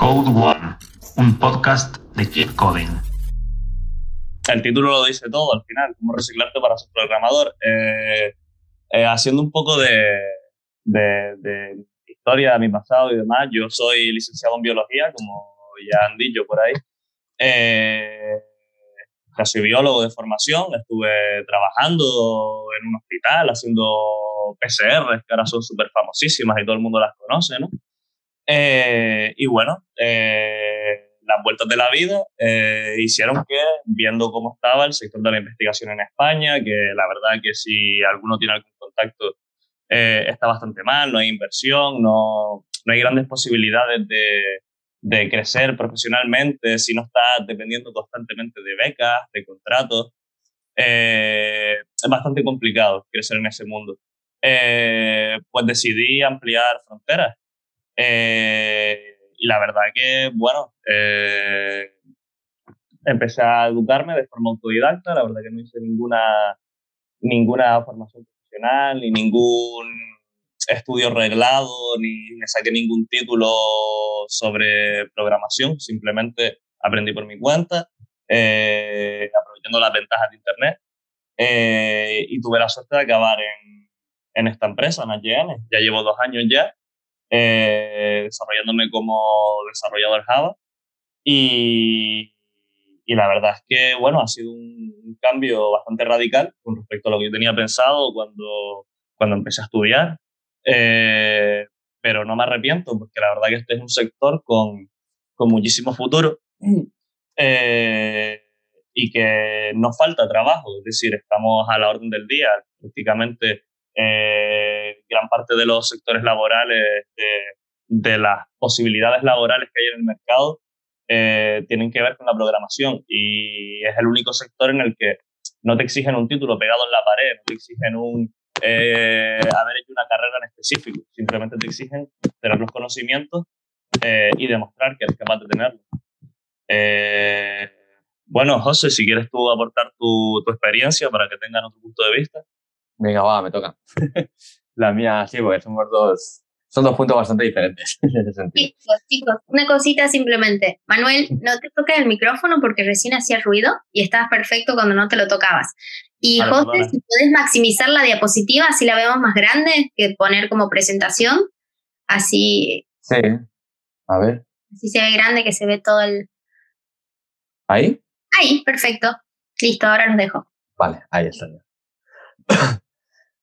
Code One, un podcast de Keep Coding. El título lo dice todo al final, cómo reciclarte para ser programador. Eh, eh, haciendo un poco de, de, historia de mi pasado y demás, yo soy licenciado en biología, como ya han dicho por ahí. Eh, soy biólogo de formación, estuve trabajando en un hospital haciendo PCR, que ahora son súper famosísimas y todo el mundo las conoce, ¿no? Eh, y bueno, eh, las vueltas de la vida eh, hicieron que, viendo cómo estaba el sector de la investigación en España, que la verdad que si alguno tiene algún contacto está bastante mal, no hay inversión, no, no hay grandes posibilidades de, de crecer profesionalmente si no estás dependiendo constantemente de becas, de contratos. es bastante complicado crecer en ese mundo. pues decidí ampliar fronteras eh, y la verdad que, bueno, eh, empecé a educarme de forma autodidacta, la verdad que no hice ninguna, ninguna formación profesional, ni ningún estudio reglado, ni me saqué ningún título sobre programación, simplemente aprendí por mi cuenta, eh, aprovechando las ventajas de Internet. y tuve la suerte de acabar en, en esta empresa, en AGN. Ya llevo dos años ya eh, desarrollándome como desarrollador Java. Y, y, la verdad es que, bueno, ha sido un cambio bastante radical con respecto a lo que yo tenía pensado cuando, cuando empecé a estudiar. Eh, pero no me arrepiento porque la verdad que este es un sector con, con muchísimo futuro eh, y que no falta trabajo, es decir, estamos a la orden del día, prácticamente eh, gran parte de los sectores laborales, de, las posibilidades laborales que hay en el mercado, eh, tienen que ver con la programación y es el único sector en el que no te exigen un título pegado en la pared, no te exigen un eh, haber hecho una carrera en específico, simplemente te exigen tener los conocimientos y demostrar que eres capaz de tenerlos. bueno, José, si quieres tú aportar tu, tu experiencia para que tengan otro punto de vista. Venga, va, me toca. la mía, sí, porque somos dos, son dos puntos bastante diferentes en ese sentido. Chicos, chicos, una cosita simplemente. Manuel, no te toques el micrófono porque recién hacía ruido y estabas perfecto cuando no te lo tocabas. Y José, si puedes maximizar la diapositiva, así la vemos más grande que poner como presentación, así. Sí, a ver. Así se ve grande, que se ve todo el. ¿Ahí? Ahí, perfecto. Listo, ahora los dejo. Vale, ahí está ya.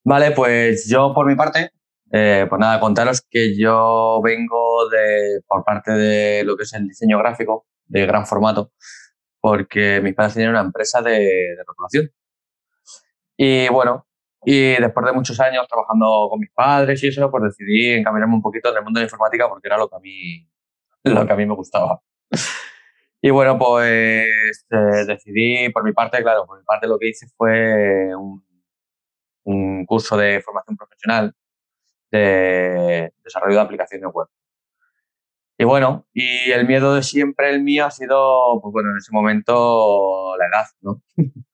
Vale, pues yo por mi parte, eh, pues nada, contaros que yo vengo de, por parte de lo que es el diseño gráfico de gran formato, porque mis padres tenían una empresa de, de rotulación. Y bueno, y después de muchos años trabajando con mis padres y eso, pues decidí encaminarme un poquito en el mundo de la informática porque era lo que a mí, lo que a mí me gustaba. Y bueno, pues eh, decidí, por mi parte, claro, por mi parte lo que hice fue un un curso de formación profesional de desarrollo de aplicaciones web. Y bueno, y el miedo de siempre, el mío, ha sido, pues bueno, en ese momento la edad, ¿no?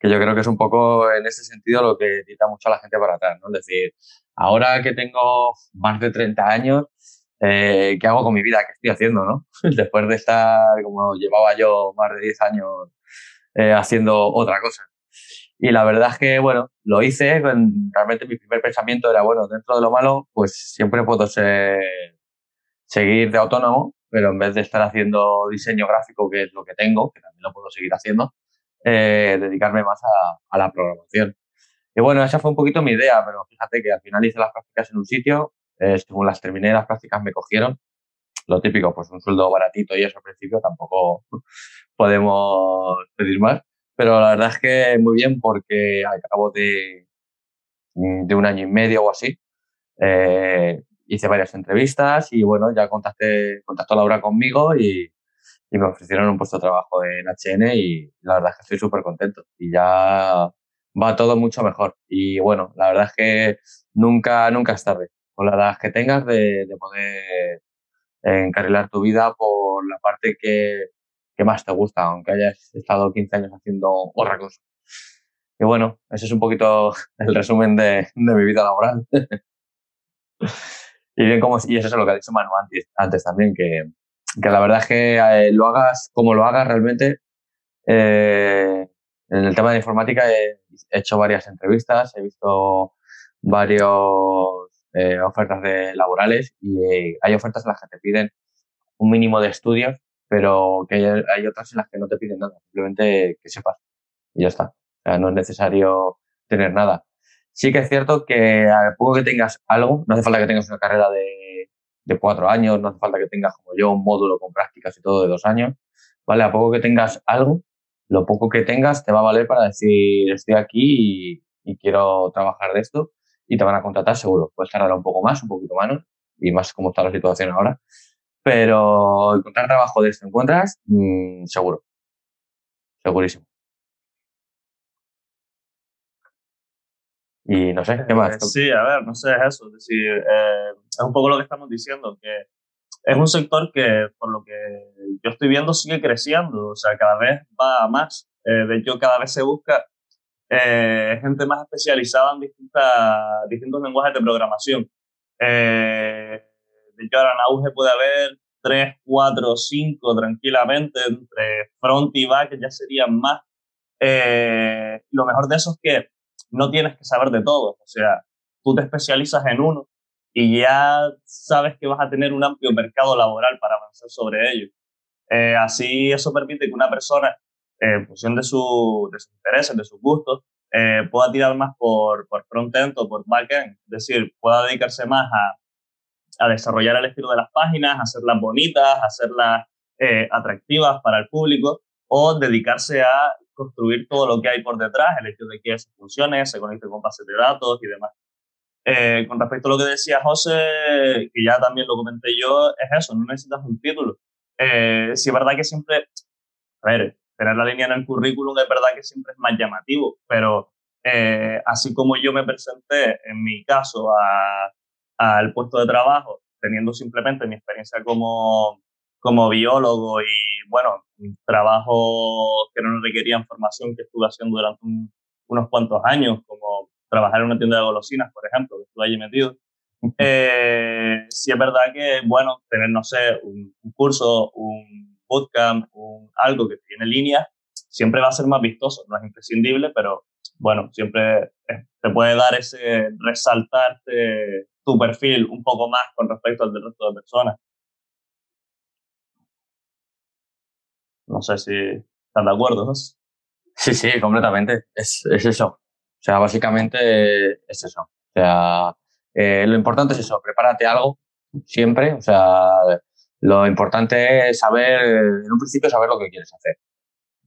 que yo creo que es un poco en ese sentido lo que tira mucho a la gente para atrás, ¿no? Es decir, ahora que tengo más de 30 años, eh, ¿qué hago con mi vida? ¿Qué estoy haciendo, no? Después de estar, como llevaba yo más de 10 años eh, haciendo otra cosa. Y la verdad es que, bueno, lo hice, realmente mi primer pensamiento era, bueno, dentro de lo malo, pues siempre puedo ser, seguir de autónomo, pero en vez de estar haciendo diseño gráfico, que es lo que tengo, que también lo puedo seguir haciendo, eh, dedicarme más a, a, la programación. Y bueno, esa fue un poquito mi idea, pero fíjate que al final hice las prácticas en un sitio, eh, según las terminé las prácticas me cogieron, lo típico, pues un sueldo baratito y eso al principio tampoco podemos pedir más. Pero la verdad es que muy bien porque al cabo de, de un año y medio o así, eh, hice varias entrevistas y bueno, ya contacté, contactó Laura conmigo y, y, me ofrecieron un puesto de trabajo en HN y la verdad es que estoy súper contento y ya va todo mucho mejor. Y bueno, la verdad es que nunca, nunca es tarde. Con la edad que tengas de, de poder encarrilar tu vida por la parte que, que más te gusta, aunque hayas estado 15 años haciendo otra cosa. Y bueno, ese es un poquito el resumen de, de mi vida laboral. y bien, como, y eso es lo que ha dicho Manu antes, antes también, que, que la verdad es que eh, lo hagas como lo hagas realmente. Eh, en el tema de informática he hecho varias entrevistas, he visto varias eh, ofertas de laborales y hay ofertas en las que te piden un mínimo de estudios, pero que hay, otras en las que no te piden nada, simplemente que sepas y ya está. O sea, no es necesario tener nada. Sí que es cierto que a poco que tengas algo, no hace falta que tengas una carrera de, de cuatro años, no hace falta que tengas como yo un módulo con prácticas y todo de dos años, ¿vale? A poco que tengas algo, lo poco que tengas te va a valer para decir estoy aquí y, quiero trabajar de esto y te van a contratar seguro. Puedes tardar un poco más, un poquito menos y más como está la situación ahora, pero encontrar trabajo de esto encuentras mm, seguro, segurísimo. Y no sé, ¿qué más? Eh, sí, a ver, no sé, es eso. Es decir, eh, es un poco lo que estamos diciendo, que es un sector que, por lo que yo estoy viendo, sigue creciendo. O sea, cada vez va a más. Eh, de hecho, cada vez se busca gente más especializada en distintas, distintos lenguajes de programación. De en auge puede haber tres, cuatro, cinco tranquilamente, entre front y back ya serían más. lo mejor de eso es que no tienes que saber de todo. O sea, tú te especializas en uno y ya sabes que vas a tener un amplio mercado laboral para avanzar sobre ello. Eh, así eso permite que una persona, eh, en función de, su, de sus intereses, de sus gustos, eh, pueda tirar más por, por front-end o por back-end. Es decir, pueda dedicarse más a, a desarrollar el estilo de las páginas, hacerlas bonitas, hacerlas atractivas para el público o dedicarse a construir todo lo que hay por detrás, el hecho de que eso funcione, se conecte con bases de datos y demás. Eh, con respecto a lo que decía José, que ya también lo comenté yo, es eso, no necesitas un título. Eh, si es verdad que siempre, a ver, tener la línea en el currículum es verdad que siempre es más llamativo, pero eh, así como yo me presenté, en mi caso, al puesto de trabajo, teniendo simplemente mi experiencia como, como biólogo y, bueno, trabajo que no requerían formación que estuve haciendo durante unos cuantos años, como trabajar en una tienda de golosinas, por ejemplo, que estuve allí metido. Eh, sí es verdad que, bueno, tener, no sé, un, curso, un bootcamp, un, algo que tiene línea, siempre va a ser más vistoso, no es imprescindible, pero bueno, siempre te puede dar ese resaltarte tu perfil un poco más con respecto al del resto de personas. No sé si están de acuerdo, ¿no? Sí, sí, completamente. Es, es eso. O sea, básicamente es eso. O sea, eh, lo importante es eso, prepárate algo siempre. O sea, lo importante es saber, en un principio, saber lo que quieres hacer.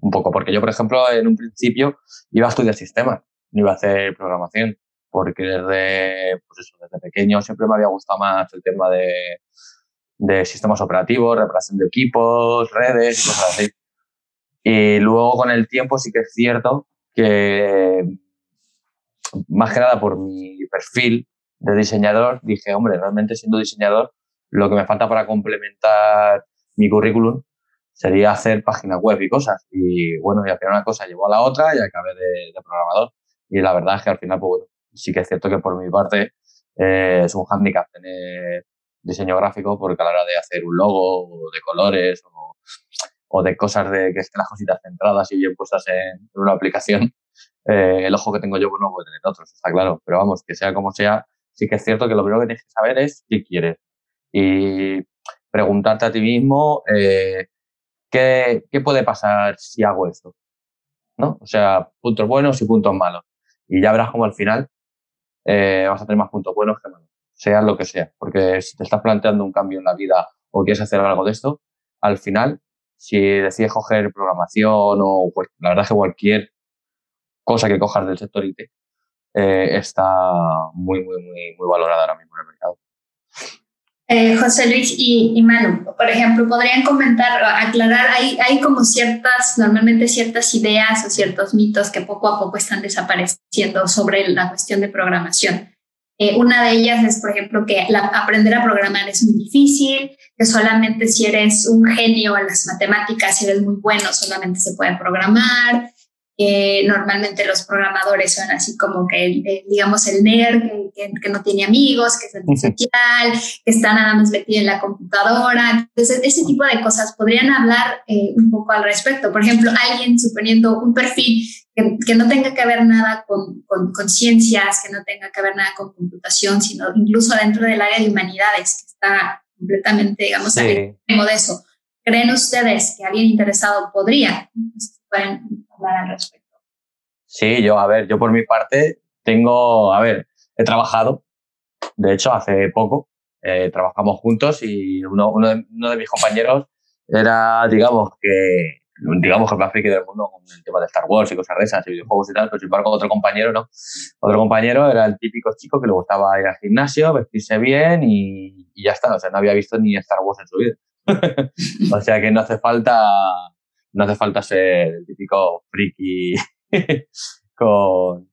Un poco, porque yo, por ejemplo, en un principio iba a estudiar sistemas, no iba a hacer programación, porque desde, pues eso, desde pequeño siempre me había gustado más el tema de, de sistemas operativos, reparación de equipos, redes y cosas así. Y luego con el tiempo sí que es cierto que, más que nada por mi perfil de diseñador, dije, hombre, realmente siendo diseñador, lo que me falta para complementar mi currículum sería hacer páginas web y cosas. Y bueno, y al final una cosa llevó a la otra y acabé de, de programador. Y la verdad es que al final, pues bueno, sí que es cierto que por mi parte eh, es un handicap tener diseño gráfico porque a la hora de hacer un logo o de colores o, o de cosas de que estén las cositas centradas y bien puestas en, una aplicación, eh, el ojo que tengo yo pues no puede tener otros, está claro. Pero vamos, que sea como sea, sí que es cierto que lo primero que tienes que saber es qué quieres y preguntarte a ti mismo eh, ¿qué, puede pasar si hago esto. ¿no? O sea, puntos buenos y puntos malos. Y ya verás como al final eh, vas a tener más puntos buenos que malos sea lo que sea. Porque si te estás planteando un cambio en la vida o quieres hacer algo de esto, al final, si decides coger programación o la verdad es que cualquier cosa que cojas del sector IT eh, está muy, muy, muy, muy valorada ahora mismo en el mercado. Eh, José Luis y, y, Manu, por ejemplo, podrían comentar, aclarar, hay, como ciertas, normalmente ciertas ideas o ciertos mitos que poco a poco están desapareciendo sobre la cuestión de programación. Eh, una de ellas es, por ejemplo, que aprender a programar es muy difícil, que solamente si eres un genio en las matemáticas, si eres muy bueno, solamente se puede programar, que normalmente los programadores son así como que, digamos, el nerd que, no tiene amigos, que es antisocial, que está nada más metido en la computadora. Entonces, ese tipo de cosas podrían hablar eh, un poco al respecto. Por ejemplo, alguien suponiendo un perfil que, no tenga que ver nada con, con, ciencias, que no tenga que ver nada con computación, sino incluso dentro del área de humanidades, que está completamente, digamos, sí. de eso. ¿Creen ustedes que alguien interesado podría? pueden hablar al respecto. Sí, yo, a ver, yo por mi parte tengo, a ver, he trabajado, de hecho, hace poco, eh, trabajamos juntos y uno, uno, de, uno de mis compañeros era, digamos, que digamos que más friki del mundo con el tema de Star Wars y cosas de esas y videojuegos y tal, pero sin embargo otro compañero no. Otro compañero era el típico chico que le gustaba ir al gimnasio, vestirse bien y, y ya está, o sea, no había visto ni Star Wars en su vida. o sea que no hace falta no hace falta ser el típico friki con,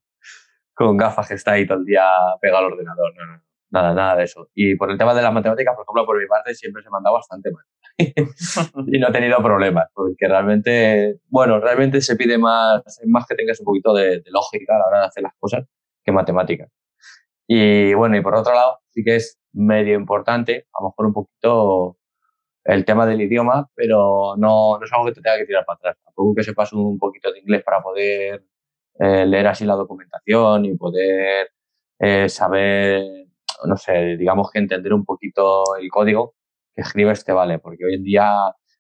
con gafas que está ahí todo el día pegado al ordenador. No, no, nada, nada de eso. Y por el tema de las matemáticas, por ejemplo, por mi parte siempre se me ha andado bastante mal. y no he tenido problemas, porque realmente, bueno, realmente se pide más, más que tengas un poquito de, de lógica a la hora de hacer las cosas que matemáticas. Y bueno, y por otro lado, sí que es medio importante, a lo mejor un poquito el tema del idioma, pero no, no es algo que te tenga que tirar para atrás. Tampoco que sepas un poquito de inglés para poder eh, leer así la documentación y poder eh, saber, no sé, digamos que entender un poquito el código que escribes te vale, porque hoy en día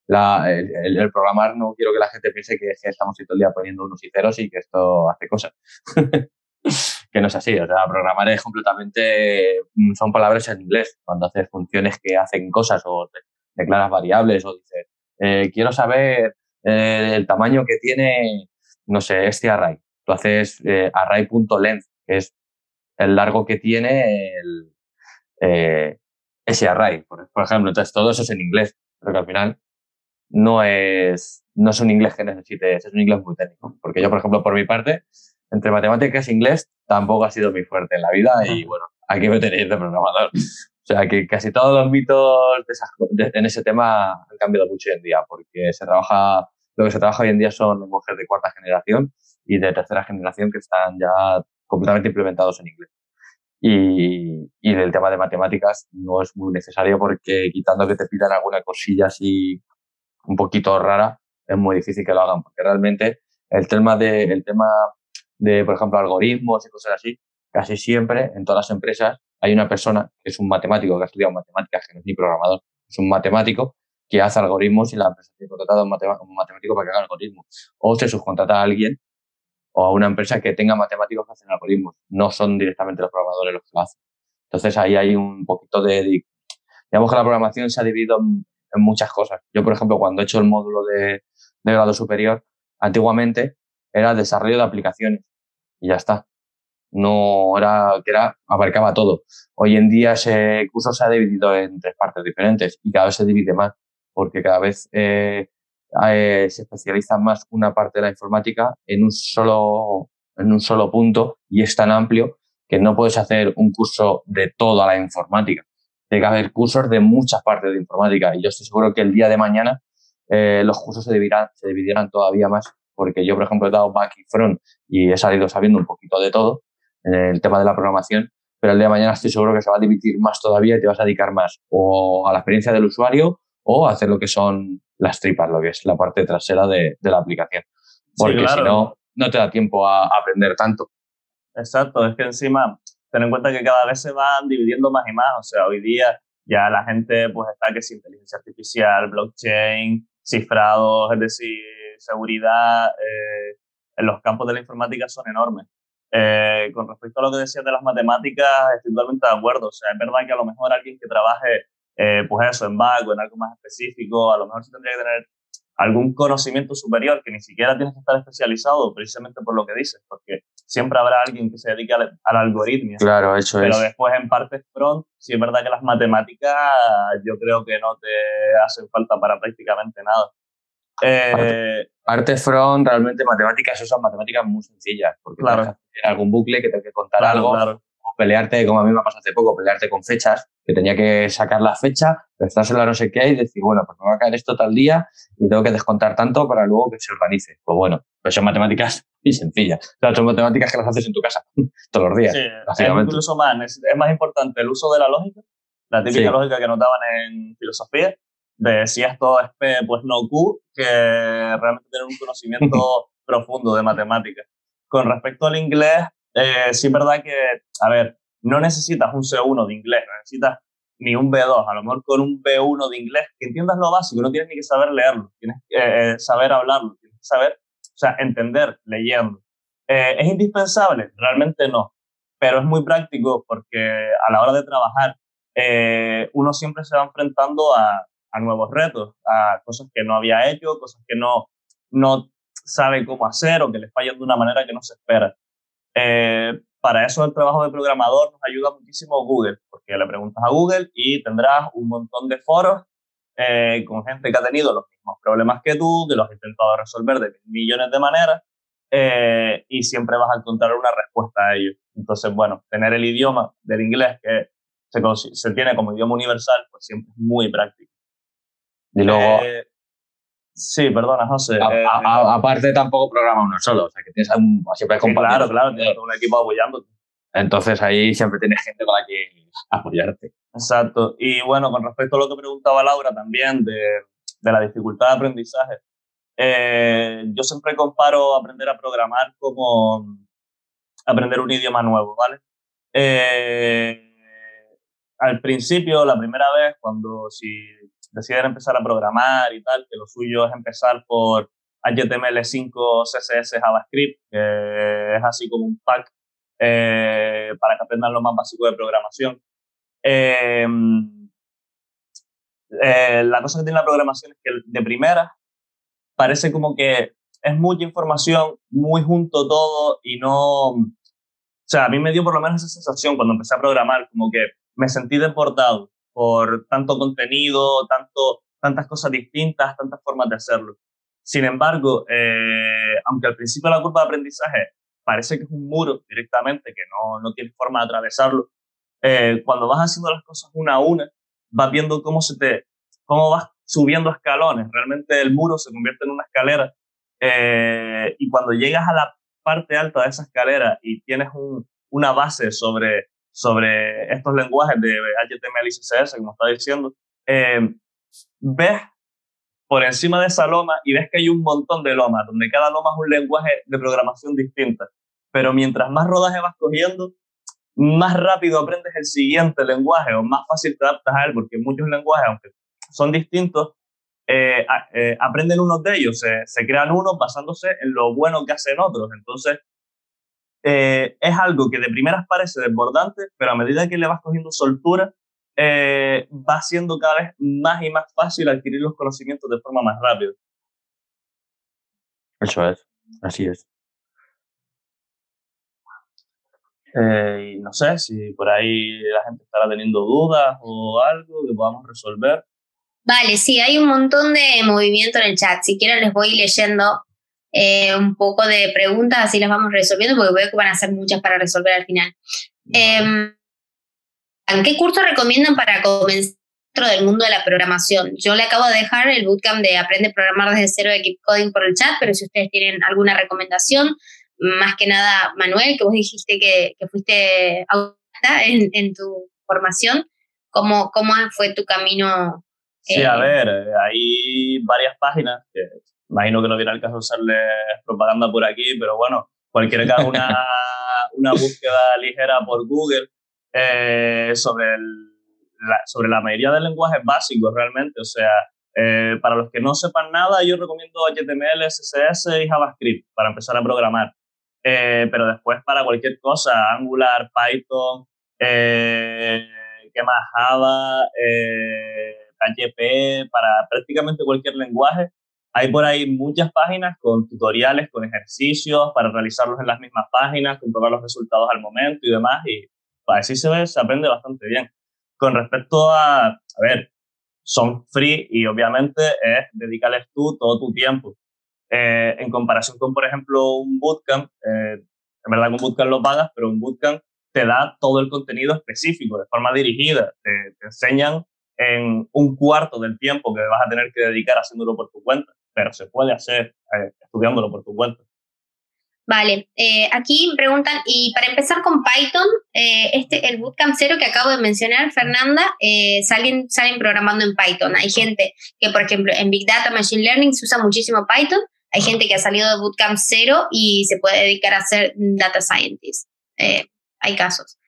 la, el, el, programar no quiero que la gente piense que, estamos todo el día poniendo unos y ceros y que esto hace cosas. que no es así, o sea, programar es completamente, son palabras en inglés, cuando haces funciones que hacen cosas o declaras variables o dices, eh, quiero saber eh, el tamaño que tiene, no sé, este array. Tú haces eh, array.length, que es el largo que tiene el, ese array, por, ejemplo. Entonces, todo eso es en inglés, pero que al final no es, no es un inglés que necesites, es un inglés muy técnico. Porque yo, por ejemplo, por mi parte, entre matemáticas e inglés, tampoco ha sido muy fuerte en la vida y bueno, aquí me tenéis de programador. O sea, que casi todos los mitos en ese tema han cambiado mucho hoy en día, porque se trabaja, lo que se trabaja hoy en día son lenguajes de cuarta generación y de tercera generación que están ya completamente implementados en inglés. Y, y el tema de matemáticas no es muy necesario porque quitando que te pidan alguna cosilla así un poquito rara, es muy difícil que lo hagan, porque realmente el tema de, el tema de, por ejemplo, algoritmos y cosas así, casi siempre en todas las empresas hay una persona que es un matemático que ha estudiado matemáticas, que no es ni programador, es un matemático que hace algoritmos y la empresa tiene contratado a un matemático para que haga algoritmos. O se subcontrata a alguien o a una empresa que tenga matemáticos que hacen algoritmos. No son directamente los programadores los que lo hacen. Entonces ahí hay un poquito de... Digamos que la programación se ha dividido en, muchas cosas. Yo, por ejemplo, cuando he hecho el módulo de, de grado superior, antiguamente era desarrollo de aplicaciones y ya está no era, que era, abarcaba todo. Hoy en día ese curso se ha dividido en tres partes diferentes y cada vez se divide más porque cada vez eh, eh, se especializa más una parte de la informática en un solo, en un solo punto y es tan amplio que no puedes hacer un curso de toda la informática. Tiene que haber cursos de muchas partes de informática y yo estoy seguro que el día de mañana eh, los cursos se dividirán, se dividirán todavía más porque yo, por ejemplo, he dado back y front y he salido sabiendo un poquito de todo en el tema de la programación, pero el día de mañana estoy seguro que se va a dividir más todavía y te vas a dedicar más o a la experiencia del usuario o a hacer lo que son las tripas, lo que es la parte trasera de, de la aplicación. Porque si no, no te da tiempo a, aprender tanto. Exacto, es que encima, ten en cuenta que cada vez se van dividiendo más y más. O sea, hoy día ya la gente pues está que es inteligencia artificial, blockchain, cifrados, es decir, seguridad. Eh, en los campos de la informática son enormes. Eh, con respecto a lo que decías de las matemáticas, estoy totalmente de acuerdo. O sea, es verdad que a lo mejor alguien que trabaje, eh, pues eso, en back o en algo más específico, a lo mejor se tendría que tener algún conocimiento superior que ni siquiera tienes que estar especializado precisamente por lo que dices, porque siempre habrá alguien que se dedique al, al algoritmo. Claro, eso Pero después en parte front, sí es verdad que las matemáticas yo creo que no te hacen falta para prácticamente nada. Eh, parte front, realmente matemáticas, eso son matemáticas muy sencillas, porque claro. algún bucle que te que contar algo, o pelearte, como a mí me pasado hace poco, pelearte con fechas, que tenía que sacar la fecha, prestársela a no sé qué y decir, bueno, pues me va a caer esto tal día y tengo que descontar tanto para luego que se organice. Pues bueno, pues son matemáticas y sencillas. Claro, son matemáticas que las haces en tu casa todos los días. Sí, es incluso más, es, más importante el uso de la lógica, la típica lógica que notaban en filosofía, de si esto es P, pues no Q, que realmente tener un conocimiento profundo de matemáticas. Con respecto al inglés, eh, sí es verdad que, a ver, no necesitas un C1 de inglés, no necesitas ni un B2, a lo mejor con un B1 de inglés, que entiendas lo básico, no tienes ni que saber leerlo, tienes que eh, saber hablarlo, tienes que saber, o sea, entender leyendo. Eh, ¿Es indispensable? Realmente no, pero es muy práctico porque a la hora de trabajar eh, uno siempre se va enfrentando a, a, nuevos retos, a cosas que no había hecho, cosas que no, no sabe cómo hacer o que le fallan de una manera que no se espera. Eh, para eso el trabajo de programador nos ayuda muchísimo Google, porque le preguntas a Google y tendrás un montón de foros eh, con gente que ha tenido los mismos problemas que tú, que los ha intentado resolver de millones de maneras eh, y siempre vas a encontrar una respuesta a ello. Entonces, bueno, tener el idioma del inglés que se, se tiene como idioma universal, pues siempre es muy práctico. Y luego, eh, Sí, perdona, José. Eh, aparte, tampoco programa uno solo, o sea, que tienes un, siempre Claro, claro, tienes un equipo apoyándote. Entonces ahí siempre tienes gente con la que apoyarte. Exacto. Y bueno, con respecto a lo que preguntaba Laura también de, de la dificultad de aprendizaje, eh, yo siempre comparo aprender a programar como aprender un idioma nuevo, ¿vale? Eh, al principio, la primera vez, cuando si deciden empezar a programar y tal, que lo suyo es empezar por HTML5, CSS, JavaScript, que es así como un pack eh, para que aprendan lo más básico de programación. Em, eh, la cosa que tiene la programación es que de primera parece como que es mucha información, muy junto todo y no... O sea, a mí me dio por lo menos esa sensación cuando empecé a programar, como que me sentí deportado por tanto contenido, tanto, tantas cosas distintas, tantas formas de hacerlo. Sin embargo, eh, aunque al principio la curva de aprendizaje parece que es un muro directamente, que no, no tiene forma de atravesarlo, eh, cuando vas haciendo las cosas una a una, vas viendo cómo, se te, cómo vas subiendo escalones. Realmente el muro se convierte en una escalera eh, y cuando llegas a la parte alta de esa escalera y tienes un, una base sobre sobre estos lenguajes de HTML y CSS, como estaba diciendo, eh, ves por encima de esa loma y ves que hay un montón de lomas, donde cada loma es un lenguaje de programación distinta. Pero mientras más rodaje vas cogiendo, más rápido aprendes el siguiente lenguaje o más fácil te adaptas a él, porque muchos lenguajes, aunque son distintos, eh, eh, aprenden unos de ellos, se, se crean unos basándose en lo bueno que hacen otros. Entonces, eh, es algo que de primeras parece desbordante, pero a medida que le vas cogiendo soltura, eh, va siendo cada vez más y más fácil adquirir los conocimientos de forma más rápida. Eso es, así es. Eh, y no sé si por ahí la gente estará teniendo dudas o algo que podamos resolver. Vale, sí, hay un montón de movimiento en el chat. Si quieren les voy leyendo eh, un poco de preguntas, así las vamos resolviendo, porque veo que van a ser muchas para resolver al final. Eh, ¿Qué curso recomiendan para comenzar dentro del mundo de la programación? Yo le acabo de dejar el bootcamp de Aprende a programar desde cero de Keep Coding por el chat, pero si ustedes tienen alguna recomendación, más que nada, Manuel, que vos dijiste que, que fuiste en, en tu formación, ¿cómo, ¿cómo fue tu camino? Sí, a eh, ver, hay varias páginas que Imagino que no viene el caso hacerle propaganda por aquí, pero bueno, cualquiera que haga una, una búsqueda ligera por Google eh, sobre, la, sobre la mayoría de lenguajes básicos realmente. O sea, eh, para los que no sepan nada, yo recomiendo HTML, CSS y JavaScript para empezar a programar. Eh, pero después para cualquier cosa, Angular, Python, ¿qué más? Java, PHP, para prácticamente cualquier lenguaje hay por ahí muchas páginas con tutoriales, con ejercicios para realizarlos en las mismas páginas, comprobar los resultados al momento y demás. Y para así se ve, se aprende bastante bien. Con respecto a, a ver, son free y obviamente es dedicarles tú todo tu tiempo. Eh, en comparación con, por ejemplo, un bootcamp, eh, en verdad que un bootcamp lo pagas, pero un bootcamp te da todo el contenido específico, de forma dirigida. Te, enseñan en un cuarto del tiempo que vas a tener que dedicar haciéndolo por tu cuenta, pero se puede hacer eh, estudiándolo por tu cuenta. Vale, eh, aquí preguntan, y para empezar con Python, eh, este, el Bootcamp Cero que acabo de mencionar, Fernanda, salen, salen programando en Python. Hay gente que, por ejemplo, en Big Data, Machine Learning se usa muchísimo Python. Hay gente que ha salido de Bootcamp Cero y se puede dedicar a ser Data Scientist hay casos.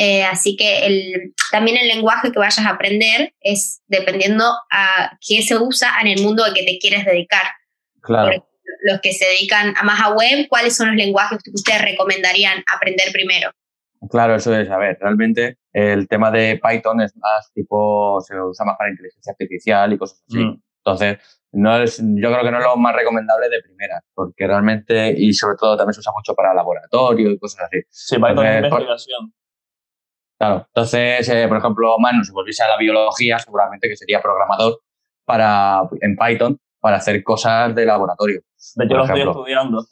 Eh, así que el, también el lenguaje que vayas a aprender es dependiendo a qué se usa en el mundo al que te quieres dedicar. Claro. los que se dedican a más a web, ¿cuáles son los lenguajes que ustedes recomendarían aprender primero? Claro, eso es. A ver, realmente el tema de Python es más tipo, se usa más para inteligencia artificial y cosas así. Mm. Entonces, no es, yo creo que no es lo más recomendable de primera, porque realmente, y sobre todo también se usa mucho para laboratorio y cosas así. Sí, Python es investigación. Claro, entonces, eh, por ejemplo, Manu, si volviese a la biología, seguramente que sería programador para, en Python para hacer cosas de laboratorio. De hecho, lo estoy estudiando.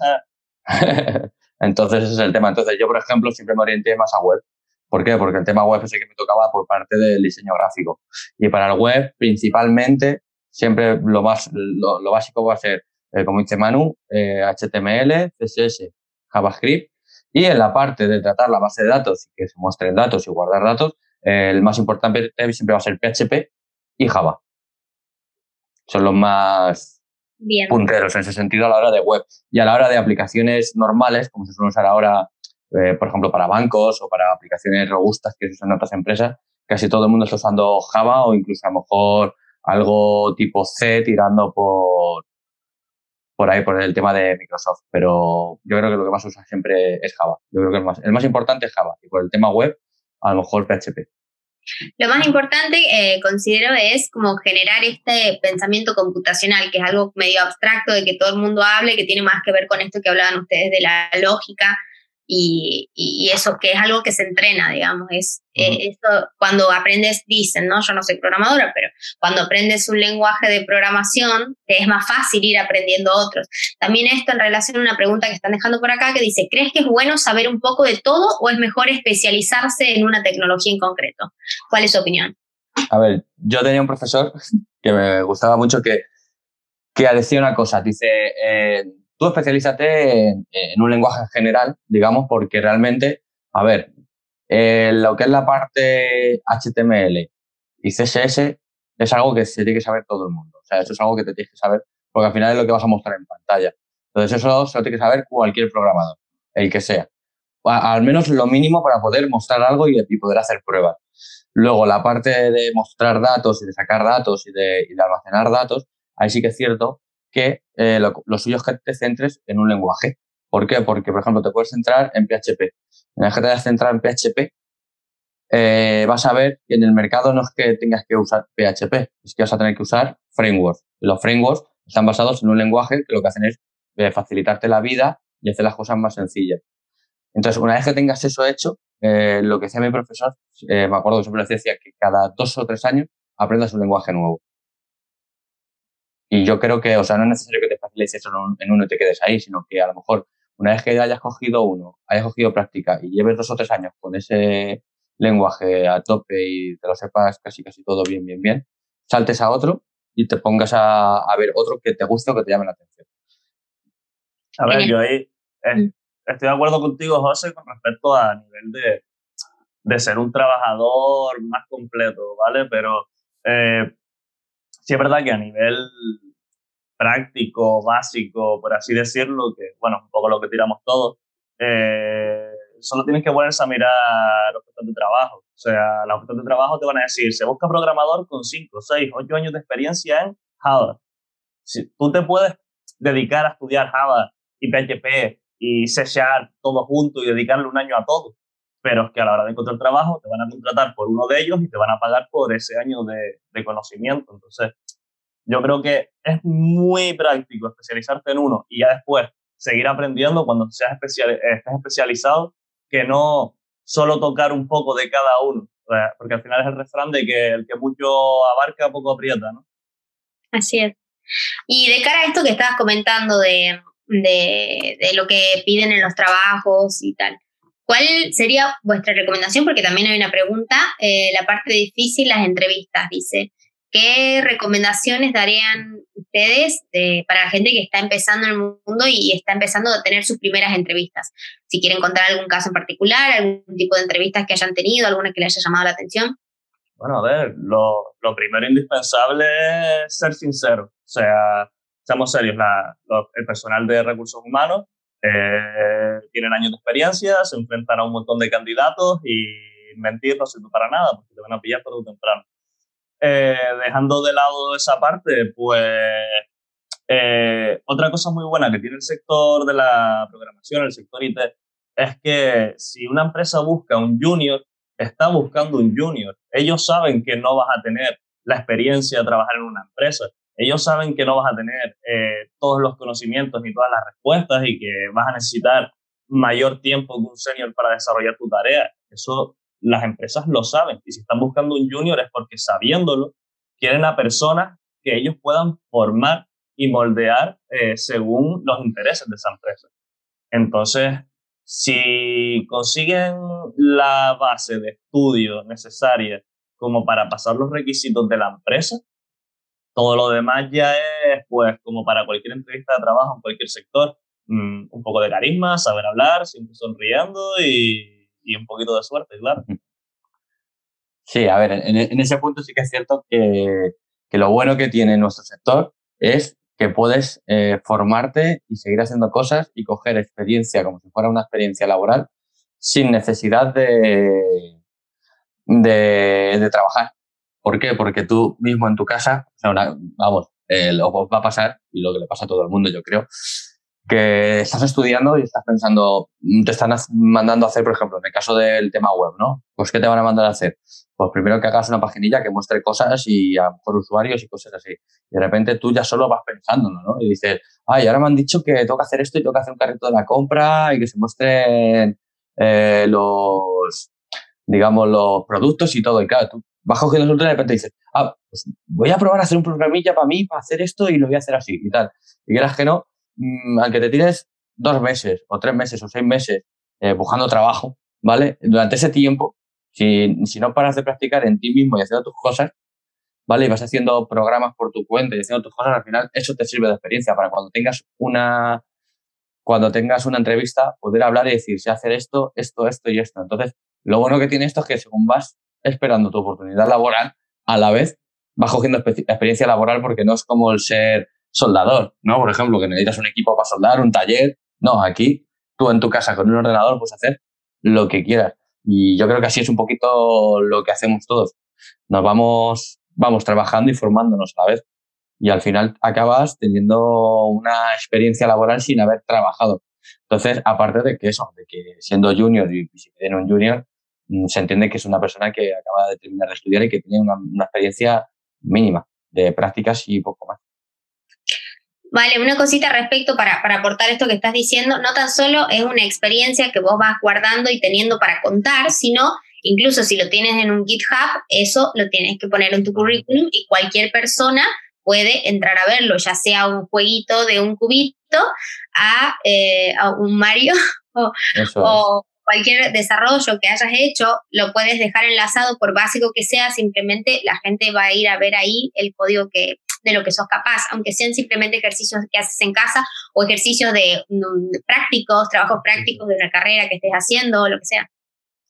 entonces, ese es el tema. Entonces, yo, por ejemplo, siempre me orienté más a web. ¿Por qué? Porque el tema web es el que me tocaba por parte del diseño gráfico. Y para el web, principalmente, siempre lo, más, lo, básico va a ser, eh, como dice Manu, HTML, eh, CSS, JavaScript. Y en la parte de tratar la base de datos y que se muestren datos y guardar datos, eh, el más importante siempre va a ser PHP y Java. Son los más punteros en ese sentido a la hora de web. Y a la hora de aplicaciones normales, como se suele usar ahora, por ejemplo, para bancos o para aplicaciones robustas que se usan en otras empresas, casi todo el mundo está usando Java o incluso a lo mejor algo tipo C tirando por, por ahí, por el tema de Microsoft. Pero yo creo que lo que más usa siempre es Java. Yo creo que el más, el más importante es Java. Y por el tema web, a lo mejor PHP. Lo más importante, eh, considero, es como generar este pensamiento computacional, que es algo medio abstracto de que todo el mundo hable, que tiene más que ver con esto que hablaban ustedes de la lógica y, y, eso que es algo que se entrena, digamos, es eh, esto, cuando aprendes, dicen, ¿no? Yo no soy programadora, pero cuando aprendes un lenguaje de programación, te es más fácil ir aprendiendo otros. También esto en relación a una pregunta que están dejando por acá que dice, ¿crees que es bueno saber un poco de todo o es mejor especializarse en una tecnología en concreto? ¿Cuál es su opinión? A ver, yo tenía un profesor que me gustaba mucho que, que decía una cosa, dice, eh, tú especialízate en, un lenguaje general, digamos, porque realmente, a ver, eh, lo que es la parte HTML y CSS es algo que se tiene que saber todo el mundo. O sea, eso es algo que te tienes que saber porque al final es lo que vas a mostrar en pantalla. Entonces, eso se lo tiene que saber cualquier programador, el que sea. al menos lo mínimo para poder mostrar algo y, poder hacer pruebas. Luego, la parte de mostrar datos y de sacar datos y de, y de almacenar datos, ahí sí que es cierto que eh, lo, suyo es que te centres en un lenguaje. ¿Por qué? Porque, por ejemplo, te puedes centrar en PHP. Una vez que te centrar en PHP, eh, vas a ver que en el mercado no es que tengas que usar PHP, es que vas a tener que usar frameworks. Los frameworks están basados en un lenguaje que lo que hacen es eh, facilitarte la vida y hacer las cosas más sencillas. Entonces, una vez que tengas eso hecho, lo que decía mi profesor, me acuerdo que siempre decía que cada dos o tres años aprendas un lenguaje nuevo. Y yo creo que, o sea, no es necesario que te facilites eso en uno y te quedes ahí, sino que a lo mejor una vez que hayas cogido uno, hayas cogido práctica y lleves dos o tres años con ese lenguaje a tope y te lo sepas casi casi todo bien, bien, bien, saltes a otro y te pongas a, a ver otro que te guste o que te llame la atención. A ver, yo ahí mm. estoy de acuerdo contigo, José, con respecto a nivel de, de ser un trabajador más completo, ¿vale? Pero eh, sí es verdad que a nivel práctico, básico, por así decirlo, que bueno, un poco lo que tiramos todos, eh, solo tienes que ponerse a mirar ofertas de trabajo. O sea, las ofertas de trabajo te van a decir, se busca programador con 5, 6, 8 años de experiencia en Java. Si tú te puedes dedicar a estudiar Java y PHP y C Sharp todo junto y dedicarle un año a todo, pero es que a la hora de encontrar trabajo te van a contratar por uno de ellos y te van a pagar por ese año de, de conocimiento. Entonces, yo creo que es muy práctico especializarte en uno y ya después seguir aprendiendo cuando seas especial, estés especializado, que no solo tocar un poco de cada uno, porque al final es el refrán de que el que mucho abarca, poco aprieta, ¿no? Así es. Y de cara a esto que estabas comentando de, de, de lo que piden en los trabajos y tal, ¿Cuál sería vuestra recomendación? Porque también hay una pregunta, eh, la parte difícil, las entrevistas, dice. ¿Qué recomendaciones darían ustedes para la gente que está empezando en el mundo y está empezando a tener sus primeras entrevistas? Si quieren contar algún caso en particular, algún tipo de entrevistas que hayan tenido, alguna que les haya llamado la atención. Bueno, a ver, lo, lo primero indispensable es ser sincero. O sea, seamos serios, la, el personal de recursos humanos eh, tienen años de experiencia, se enfrentan a un montón de candidatos y mentir no sirve para nada porque te van a pillar por temprano. Eh, dejando de lado esa parte, pues eh, otra cosa muy buena que tiene el sector de la programación, el sector IT, es que si una empresa busca un junior, está buscando un junior. Ellos saben que no vas a tener la experiencia de trabajar en una empresa. Ellos saben que no vas a tener eh, todos los conocimientos ni todas las respuestas y que vas a necesitar mayor tiempo que un senior para desarrollar tu tarea. Eso las empresas lo saben. Y si están buscando un junior es porque sabiéndolo, quieren a personas que ellos puedan formar y moldear eh, según los intereses de esa empresa. Entonces, si consiguen la base de estudio necesaria como para pasar los requisitos de la empresa, todo lo demás ya es, pues, como para cualquier entrevista de trabajo en cualquier sector, mm, un poco de carisma, saber hablar, siempre sonriendo y, un poquito de suerte, claro. Sí, a ver, en, ese punto sí que es cierto que, lo bueno que tiene nuestro sector es que puedes eh, formarte y seguir haciendo cosas y coger experiencia como si fuera una experiencia laboral sin necesidad de, de trabajar. ¿Por qué? Porque tú mismo en tu casa, vamos, eh, lo va a pasar, y lo que le pasa a todo el mundo, yo creo, que estás estudiando y estás pensando, mm, te están mandando a hacer, por ejemplo, en el caso del tema web, ¿no? Pues ¿qué te van a mandar a hacer? Pues primero que hagas una paginilla que muestre cosas y a por usuarios y cosas así. Y de repente tú ya solo vas pensando, ¿no? Y dices, ay, ahora me han dicho que toca hacer esto y toca hacer un carrito de la compra y que se muestren eh, los, digamos, los productos y todo. Y claro, tú vas cogiendo el y de repente dices, ah, pues voy a probar a hacer un programilla para mí, para hacer esto y lo voy a hacer así y tal. Y quieras que no, mm, aunque te tires dos meses o tres meses o seis meses eh, buscando trabajo, ¿vale? Durante ese tiempo, si, si no paras de practicar en ti mismo y haciendo tus cosas, ¿vale? Y vas haciendo programas por tu cuenta y haciendo tus cosas, al final eso te sirve de experiencia para cuando tengas una cuando tengas una entrevista, poder hablar y decir, sé hacer esto, esto, esto y esto. Entonces, lo bueno que tiene esto es que según vas esperando tu oportunidad laboral, a la vez vas cogiendo experiencia laboral porque no es como el ser soldador, ¿no? Por ejemplo, que necesitas un equipo para soldar, un taller. No, aquí tú en tu casa con un ordenador puedes hacer lo que quieras. Y yo creo que así es un poquito lo que hacemos todos. Nos vamos, vamos trabajando y formándonos a la vez. Y al final acabas teniendo una experiencia laboral sin haber trabajado. Entonces, aparte de que eso, de que siendo junior y si tiene un junior, se entiende que es una persona que acaba de terminar de estudiar y que tiene una, experiencia mínima de prácticas y poco más. Vale, una cosita respecto para, para, aportar esto que estás diciendo, no tan solo es una experiencia que vos vas guardando y teniendo para contar, sino incluso si lo tienes en un GitHub, eso lo tienes que poner en tu currículum y cualquier persona puede entrar a verlo, ya sea un jueguito de un cubito a, eh, un Mario o, cualquier desarrollo que hayas hecho, lo puedes dejar enlazado por básico que sea, simplemente la gente va a ir a ver ahí el código que, de lo que sos capaz, aunque sean simplemente ejercicios que haces en casa o ejercicios de, prácticos, trabajos prácticos de una carrera que estés haciendo o lo que sea.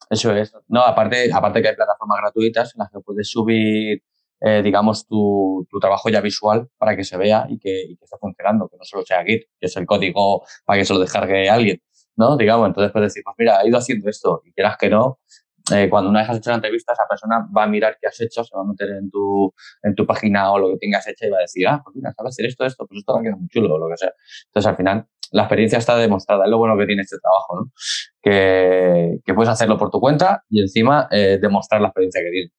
Eso es. No, aparte, aparte que hay plataformas gratuitas en las que puedes subir, eh, digamos, tu, tu, trabajo ya visual para que se vea y que, y que esté funcionando, que no solo sea Git, que es el código para que se lo descargue alguien, ¿no? Digamos, entonces puedes decir, pues mira, he ido haciendo esto y quieras que no, eh, cuando una vez has hecho la entrevista, esa persona va a mirar qué has hecho, se va a meter en tu, en tu página o lo que tengas hecho y va a decir, ah, pues mira, sabes hacer esto, esto, pues esto va a quedar muy chulo o lo que sea. Entonces, al final, la experiencia está demostrada, es lo bueno que tiene este trabajo, ¿no? Que, que puedes hacerlo por tu cuenta y encima eh, demostrar la experiencia que tienes.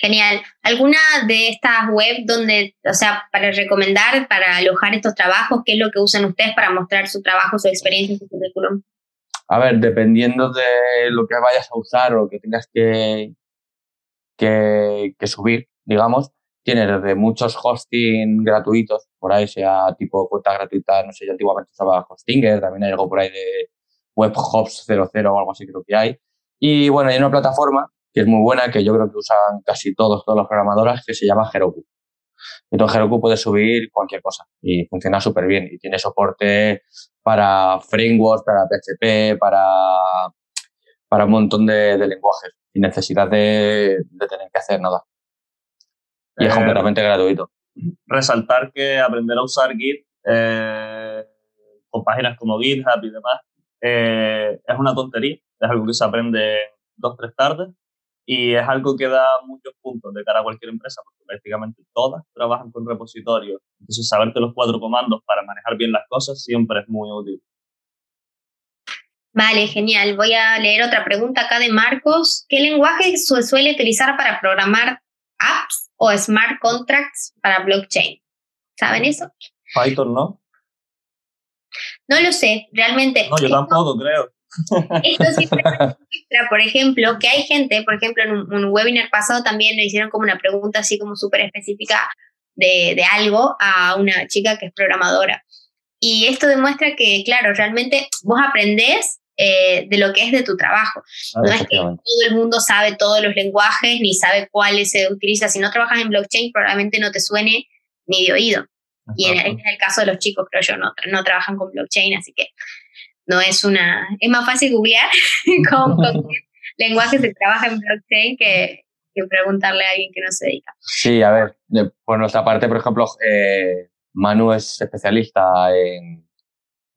Genial. ¿Alguna de estas web donde, o sea, para recomendar, para alojar estos trabajos, qué es lo que usan ustedes para mostrar su trabajo, su experiencia, su currículum? A ver, dependiendo de lo que vayas a usar o que tengas que, que, subir, digamos, tienes desde muchos hosting gratuitos, por ahí sea tipo cuenta gratuita, no sé, yo antiguamente usaba Hostinger, también hay algo por ahí de WebHops 00 o algo así creo que hay. Y bueno, hay una plataforma que es muy buena, que yo creo que usan casi todos, todos los programadores, que se llama Heroku. Entonces Heroku puede subir cualquier cosa y funciona súper bien y tiene soporte para frameworks, para PHP, para, para un montón de, lenguajes sin necesidad de, tener que hacer nada. Y es eh, completamente gratuito. Resaltar que aprender a usar Git eh, con páginas como GitHub y demás eh, es una tontería, es algo que se aprende dos, tres tardes y es algo que da muchos puntos de cara a cualquier empresa, porque prácticamente todas trabajan con repositorios. Entonces, saberte los cuatro comandos para manejar bien las cosas siempre es muy útil. Vale, genial. Voy a leer otra pregunta acá de Marcos. ¿Qué lenguaje se suele utilizar para programar apps o smart contracts para blockchain? ¿Saben eso? Python, ¿no? No lo sé, realmente. No, yo tampoco creo. Esto sí por ejemplo, que hay gente, por ejemplo, en un, webinar pasado también le hicieron como una pregunta así como súper específica de, de, algo a una chica que es programadora. Y esto demuestra que, claro, realmente vos aprendés eh, de lo que es de tu trabajo. Ah, no es que todo el mundo sabe todos los lenguajes ni sabe cuáles se utiliza. Si no trabajas en blockchain, probablemente no te suene ni de oído. Y en, en, el caso de los chicos, creo yo, no, no trabajan con blockchain, así que no es una, es más fácil googlear con, qué lenguaje se trabaja en blockchain que, preguntarle a alguien que no se dedica. Sí, a ver, por nuestra parte, por ejemplo, eh, Manu es especialista en,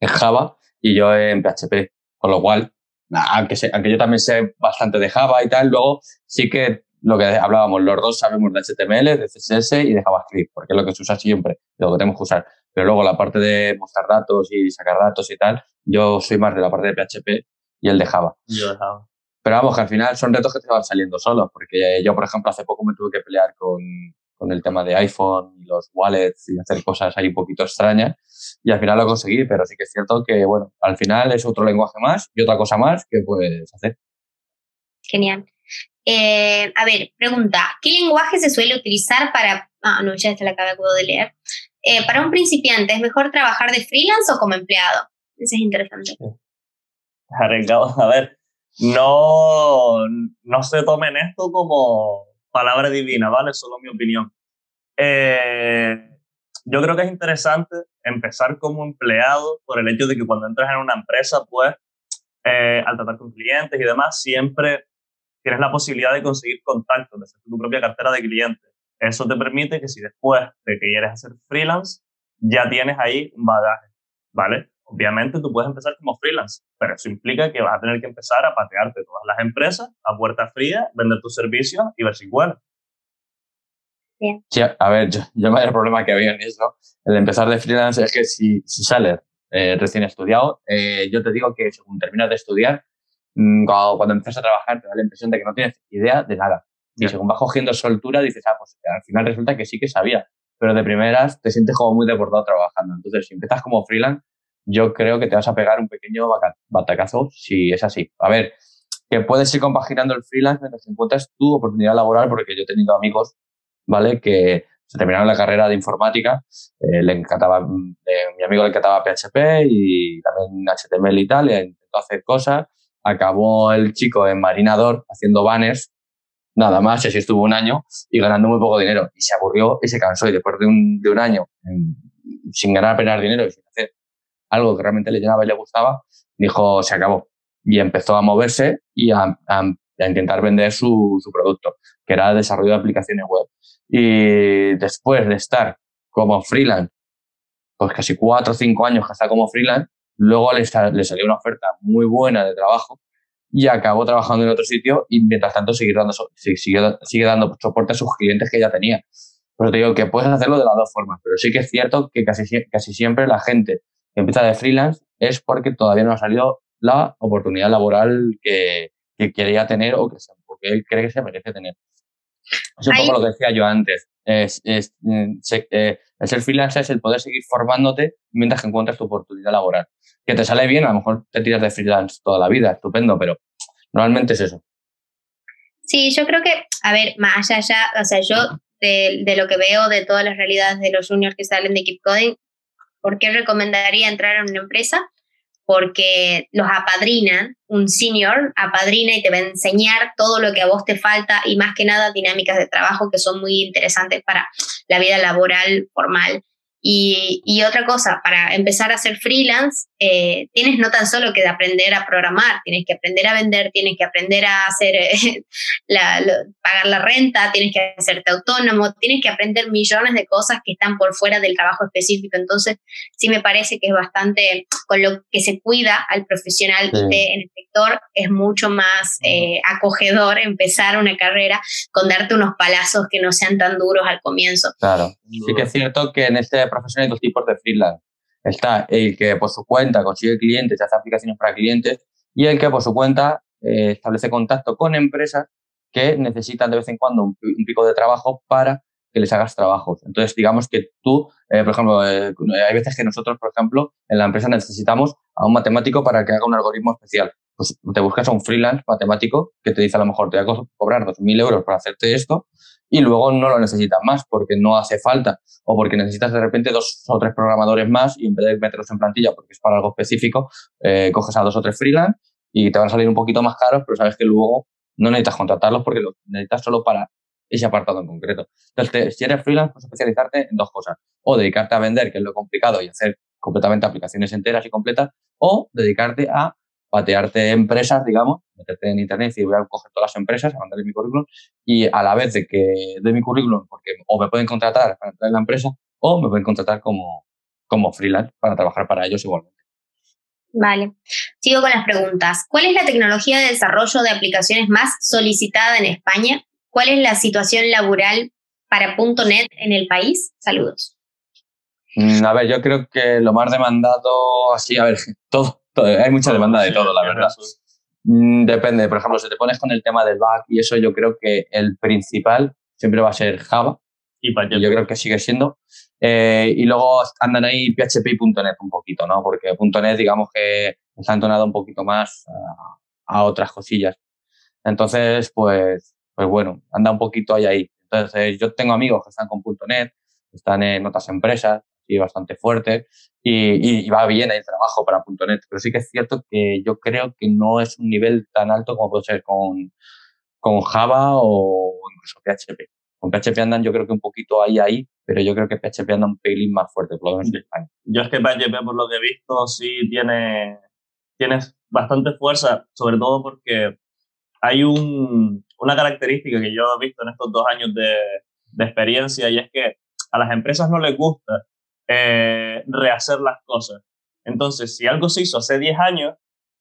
Java y yo en PHP, con lo cual, aunque, aunque yo también sé bastante de Java y tal, luego sí que lo que hablábamos, los dos sabemos de HTML, de CSS y de JavaScript, porque es lo que se usa siempre, lo que tenemos que usar. Pero luego la parte de mostrar datos y sacar datos y tal, yo soy más de la parte de PHP y el de Java. Yo de Java. Pero vamos, que al final son retos que te van saliendo solos, porque yo, por ejemplo, hace poco me tuve que pelear con, con el tema de iPhone y los wallets y hacer cosas ahí un poquito extrañas y al final lo conseguí, pero sí que es cierto que, bueno, al final es otro lenguaje más y otra cosa más que puedes hacer. Genial. Eh, a ver, pregunta, ¿qué lenguaje se suele utilizar para... Ah, no, ya esta la acabo de leer. Eh, para un principiante, ¿es mejor trabajar de freelance o como empleado? Eso es interesante. Arriesgado. A ver, no, no se tomen esto como palabra divina, ¿vale? Solo mi opinión. Eh, yo creo que es interesante empezar como empleado por el hecho de que cuando entras en una empresa, pues, al tratar con clientes y demás, siempre tienes la posibilidad de conseguir contactos, de hacer tu propia cartera de clientes. Eso te permite que si después de que quieres hacer freelance, ya tienes ahí un bagaje, ¿vale? Obviamente tú puedes empezar como freelance, pero eso implica que vas a tener que empezar a patearte todas las empresas a puerta fría, vender tus servicios y ver si cuela. Bien. Sí, a ver, yo, yo el problema que había en eso, el empezar de freelance es que si, si sales eh, recién estudiado, eh, yo te digo que según terminas de estudiar, Mm, cuando, cuando empiezas a trabajar te da la impresión de que no tienes idea de nada. Y según vas cogiendo soltura dices, ah, pues al final resulta que sí que sabía. Pero de primeras te sientes como muy desbordado trabajando. Entonces, si empiezas como freelance, yo creo que te vas a pegar un pequeño batacazo si es así. A ver, que puedes ir compaginando el freelance mientras encuentras tu oportunidad laboral, porque yo he tenido amigos, ¿vale? Que se terminaron la carrera de informática, eh, le encantaba, eh, mi amigo le encantaba PHP y también HTML y tal, y intentó hacer cosas acabó el chico en Marinador haciendo banners, nada más, y así estuvo un año y ganando muy poco dinero. Y se aburrió y se cansó. Y después de un, de un año sin ganar apenas dinero y sin hacer algo que realmente le llenaba y le gustaba, dijo, se acabó. Y empezó a moverse y a, a, intentar vender su, su producto, que era desarrollo de aplicaciones web. Y después de estar como freelance, pues casi cuatro o cinco años que está como freelance, Luego le, salió una oferta muy buena de trabajo y acabó trabajando en otro sitio y mientras tanto sigue dando, sigue, sigue dando soporte a sus clientes que ya tenía. Pero te digo que puedes hacerlo de las dos formas, pero sí que es cierto que casi, casi siempre la gente que empieza de freelance es porque todavía no ha salido la oportunidad laboral que, que quería tener o que, porque él cree que se merece tener. Es un poco lo que decía yo antes. Es, es, mm, eh, el ser freelance es el poder seguir formándote mientras que encuentras tu oportunidad laboral que te sale bien, a lo mejor te tiras de freelance toda la vida, estupendo, pero normalmente es eso. Sí, yo creo que, a ver, más allá, o sea, yo de, de, lo que veo de todas las realidades de los juniors que salen de Keep Coding, ¿por qué recomendaría entrar a una empresa? Porque los apadrinan, un senior apadrina y te va a enseñar todo lo que a vos te falta y más que nada dinámicas de trabajo que son muy interesantes para la vida laboral formal. Y, otra cosa, para empezar a ser freelance, eh, tienes no tan solo que aprender a programar, tienes que aprender a vender, tienes que aprender a hacer eh, pagar la renta, tienes que hacerte autónomo, tienes que aprender millones de cosas que están por fuera del trabajo específico. Entonces, sí me parece que es bastante, con lo que se cuida al profesional en el sector, es mucho más eh, acogedor empezar una carrera con darte unos palazos que no sean tan duros al comienzo. Claro, sí que es cierto que en este profesionales hay dos tipos de freelance. Está el que por su cuenta consigue clientes y hace aplicaciones para clientes y el que por su cuenta eh, establece contacto con empresas que necesitan de vez en cuando un, pico de trabajo para que les hagas trabajos. Entonces, digamos que tú, eh, por ejemplo, eh, hay veces que nosotros, por ejemplo, en la empresa necesitamos a un matemático para que haga un algoritmo especial. Pues te buscas a un freelance matemático que te dice a lo mejor te voy a cobrar 2.000 euros para hacerte esto y luego no lo necesitas más porque no hace falta o porque necesitas de repente dos o tres programadores más y en vez de meterlos en plantilla porque es para algo específico, eh, coges a dos o tres freelance y te van a salir un poquito más caros, pero sabes que luego no necesitas contratarlos porque lo necesitas solo para ese apartado en concreto. Entonces, si eres freelance, puedes especializarte en dos cosas. O dedicarte a vender, que es lo complicado, y hacer completamente aplicaciones enteras y completas, o dedicarte a patearte empresas, digamos, meterte en internet y voy a coger todas las empresas, a mandarles mi currículum y a la vez de que doy mi currículum, porque o me pueden contratar para entrar en la empresa o me pueden contratar como, como freelance para trabajar para ellos igualmente. Vale. Sigo con las preguntas. ¿Cuál es la tecnología de desarrollo de aplicaciones más solicitada en España? ¿Cuál es la situación laboral para .NET en el país? Saludos. Mm, a ver, yo creo que lo más demandado, así, a ver, todo, hay mucha demanda de todo, la verdad. Mm, depende, por ejemplo, si te pones con el tema del back y eso, yo creo que el principal siempre va a ser Java. Y, yo creo que sigue siendo. Eh, y luego andan ahí PHP y .NET un poquito, ¿no? Porque .NET, digamos que está entonado un poquito más a, otras cosillas. Entonces, pues, pues bueno, anda un poquito ahí ahí. Entonces, yo tengo amigos que están con .NET, están en otras empresas, y bastante fuertes, y, va bien el trabajo para .NET. Pero sí que es cierto que yo creo que no es un nivel tan alto como puede ser con, con Java o incluso PHP. Con PHP andan yo creo que un poquito ahí, ahí, pero yo creo que PHP anda un pelín más fuerte, por lo menos en España. Yo es que PHP, por lo que he visto, sí tiene, tiene bastante fuerza, sobre todo porque hay un, una característica que yo he visto en estos dos años de, de experiencia y es que a las empresas no les gusta eh, rehacer las cosas. Entonces, si algo se hizo hace 10 años,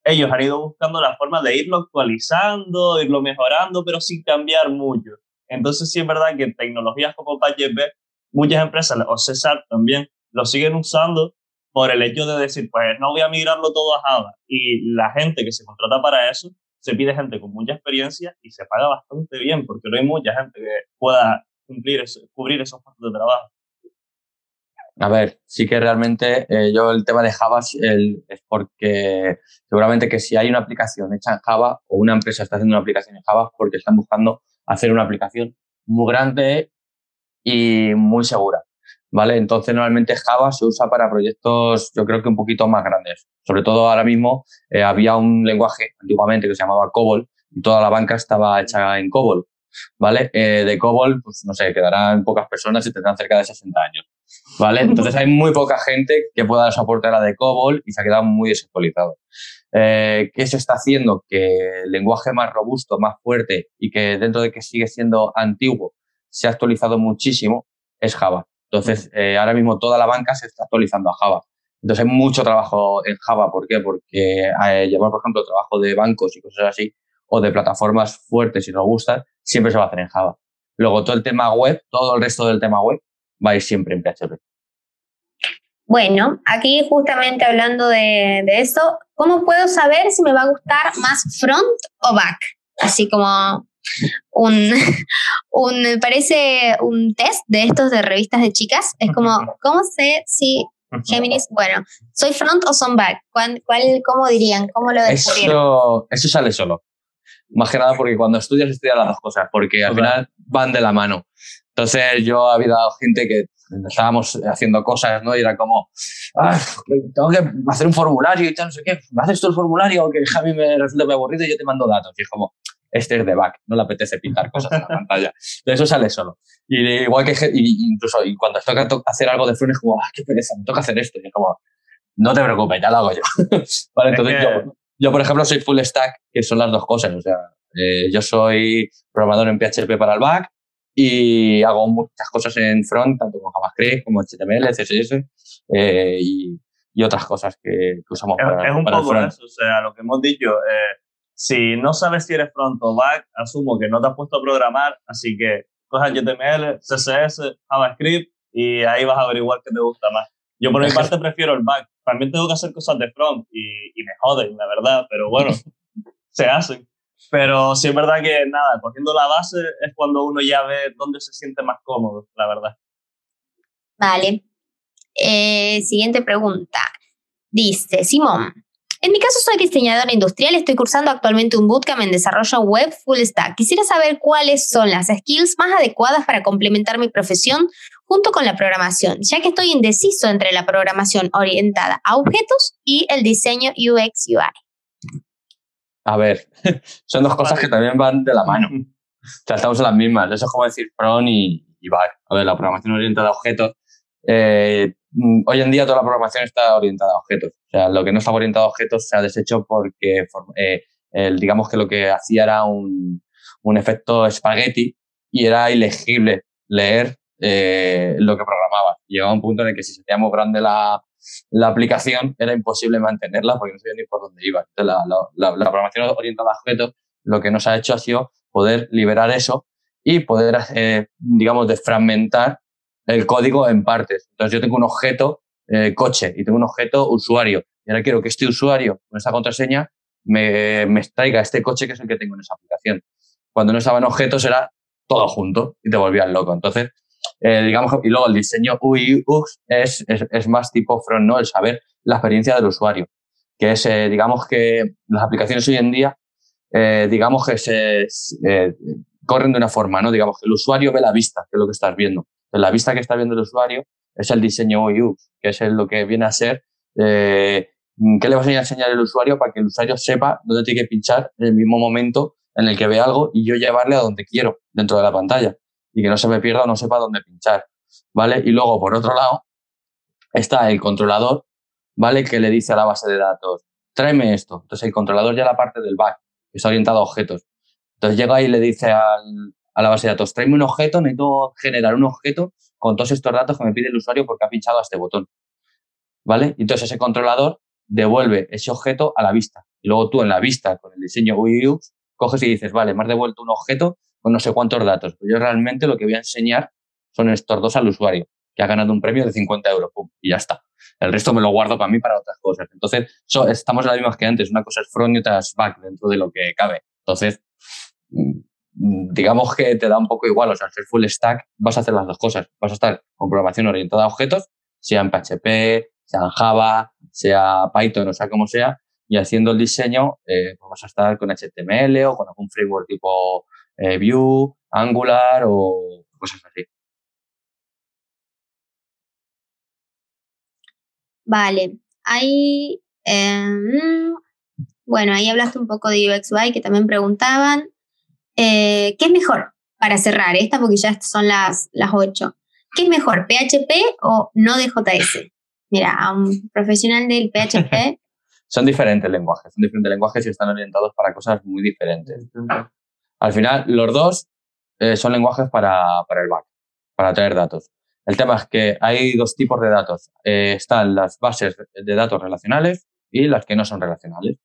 ellos han ido buscando la forma de irlo actualizando, irlo mejorando, pero sin cambiar mucho. Entonces, sí es verdad que tecnologías como PHP, muchas empresas, o César también, lo siguen usando por el hecho de decir, pues no voy a migrarlo todo a Java. Y la gente que se contrata para eso, se pide gente con mucha experiencia y se paga bastante bien, porque no hay mucha gente que pueda cumplir cubrir esos puestos de trabajo. A ver, sí que realmente eh, yo el tema de Java es porque seguramente que si hay una aplicación hecha en Java o una empresa está haciendo una aplicación en Java porque están buscando hacer una aplicación muy grande y muy segura. ¿Vale? Entonces normalmente Java se usa para proyectos yo creo que un poquito más grandes. Sobre todo ahora mismo eh, había un lenguaje antiguamente que se llamaba COBOL y toda la banca estaba hecha en COBOL. ¿Vale? Eh, de COBOL, pues no sé, quedarán pocas personas y tendrán cerca de 60 años. ¿Vale? Entonces hay muy poca gente que pueda soportar la de COBOL y se ha quedado muy desactualizado. Eh, ¿Qué se está haciendo? Que el lenguaje más robusto, más fuerte y que dentro de que sigue siendo antiguo, se ha actualizado muchísimo, es Java. Entonces, eh, ahora mismo toda la banca se está actualizando a Java. Entonces hay mucho trabajo en Java. ¿Por qué? Porque eh, llevar, por ejemplo, trabajo de bancos y cosas así, o de plataformas fuertes y robustas, siempre se va a hacer en Java. Luego todo el tema web, todo el resto del tema web, va a ir siempre en PHP. Bueno, aquí justamente hablando de, eso, ¿cómo puedo saber si me va a gustar más front o back? Así como un, un parece un test de estos de revistas de chicas. Es como, ¿cómo sé si Géminis, bueno, soy front o son back? ¿Cuál, cómo dirían? ¿Cómo lo descubrieron? Eso, eso sale solo. Más que nada porque cuando estudias, estudias las dos cosas. Porque al final van de la mano. Entonces yo ha habido gente que estábamos haciendo cosas, ¿no? Y era como, ah, tengo que hacer un formulario y tal, no sé qué. ¿Me haces tú el formulario que a mí me resulta muy aburrido y yo te mando datos? Y es como, este es de back, no le apetece pintar cosas en la pantalla. De eso sale solo. Y igual que, incluso y cuando toca hacer algo de front es como, ah, qué pereza, me toca hacer esto. Y es como, no te preocupes, ya lo hago yo. vale, entonces yo, yo, por ejemplo, soy full stack, que son las dos cosas. O sea, eh, yo soy programador en PHP para el back y hago muchas cosas en front, tanto con JavaScript como HTML, CSS eh, y, y, otras cosas que, usamos es, para, es un para poco eso, o sea, lo que hemos dicho. Eh, si no sabes si eres front o back, asumo que no te has puesto a programar, así que coges HTML, CSS, JavaScript y ahí vas a averiguar qué te gusta más. Yo por mi parte prefiero el back. También tengo que hacer cosas de front y, y me joden, la verdad, pero bueno, se hacen. Pero sí es verdad que nada, cogiendo la base es cuando uno ya ve dónde se siente más cómodo, la verdad. Vale. Eh, siguiente pregunta. Dice, Simón, en mi caso soy diseñadora industrial, estoy cursando actualmente un bootcamp en desarrollo web full stack. Quisiera saber cuáles son las skills más adecuadas para complementar mi profesión junto con la programación, ya que estoy indeciso entre la programación orientada a objetos y el diseño UX UI. A ver, son dos cosas que también van de la mano. En las mismas. Eso es como decir front y, y back. A ver, la programación orientada a objetos. Eh, hoy en día toda la programación está orientada a objetos. O sea, lo que no está orientado a objetos se ha deshecho porque, eh, el, digamos que lo que hacía era un, un efecto espagueti y era ilegible leer eh, lo que programaba. Llegaba un punto en el que si se hacía muy grande la, la aplicación era imposible mantenerla porque no sabía ni por dónde iba. La, programación orientada a objetos lo que nos ha hecho ha sido poder liberar eso y poder, digamos, desfragmentar el código en partes. Entonces, yo tengo un objeto eh, coche y tengo un objeto usuario. Y ahora quiero que este usuario con esta contraseña me, me extraiga este coche que es el que tengo en esa aplicación. Cuando no estaba en objetos era todo junto y te volvías loco. Entonces, eh, digamos, y luego el diseño UI UX es, es, más tipo front, ¿no? El saber la experiencia del usuario, que es, eh, digamos que las aplicaciones hoy en día, eh, digamos que se corren de una forma, ¿no? Digamos que el usuario ve la vista, que es lo que estás viendo. la vista que está viendo el usuario es el diseño UI UX, que es lo que viene a ser qué le vas a enseñar al usuario para que el usuario sepa dónde tiene que pinchar en el mismo momento en el que ve algo y yo llevarle a donde quiero dentro de la pantalla y que no se me pierda o no sepa dónde pinchar, ¿vale? Y luego, por otro lado, está el controlador, ¿vale? Que le dice a la base de datos, tráeme esto. Entonces, el controlador ya la parte del back, que está orientado a objetos. Entonces, llega y le dice al, a la base de datos, tráeme un objeto, necesito generar un objeto con todos estos datos que me pide el usuario porque ha pinchado este botón, ¿vale? Entonces, ese controlador devuelve ese objeto a la vista. Y luego tú en la vista, con el diseño UX, coges y dices, vale, me has devuelto un objeto con no sé cuántos datos. Pues yo realmente lo que voy a enseñar son estos dos al usuario, que ha ganado un premio de 50 euros, pum, y ya está. El resto me lo guardo para mí para otras cosas. Entonces, estamos en la misma que antes. Una cosa es front y otra es back dentro de lo que cabe. Entonces, mm, digamos que te da un poco igual. O sea, ser full stack vas a hacer las dos cosas. Vas a estar con programación orientada a objetos, sea en PHP, sea en Java, sea Python, o sea como sea, y haciendo el diseño, eh, pues vas a estar con HTML o con algún framework tipo eh, Vue, Angular o cosas así. Vale, ahí, em, bueno, ahí hablaste un poco de UX UI que también preguntaban. Eh, ¿Qué es mejor para cerrar esta? Porque ya son las, las 8. ¿Qué es mejor, PHP o no de JS? Mira, a un profesional del PHP. son diferentes lenguajes, son diferentes lenguajes y están orientados para cosas muy diferentes. Al final, los dos eh, son lenguajes para, para, el back, para traer datos. El tema es que hay dos tipos de datos. Eh, están las bases de datos relacionales y las que no son relacionales.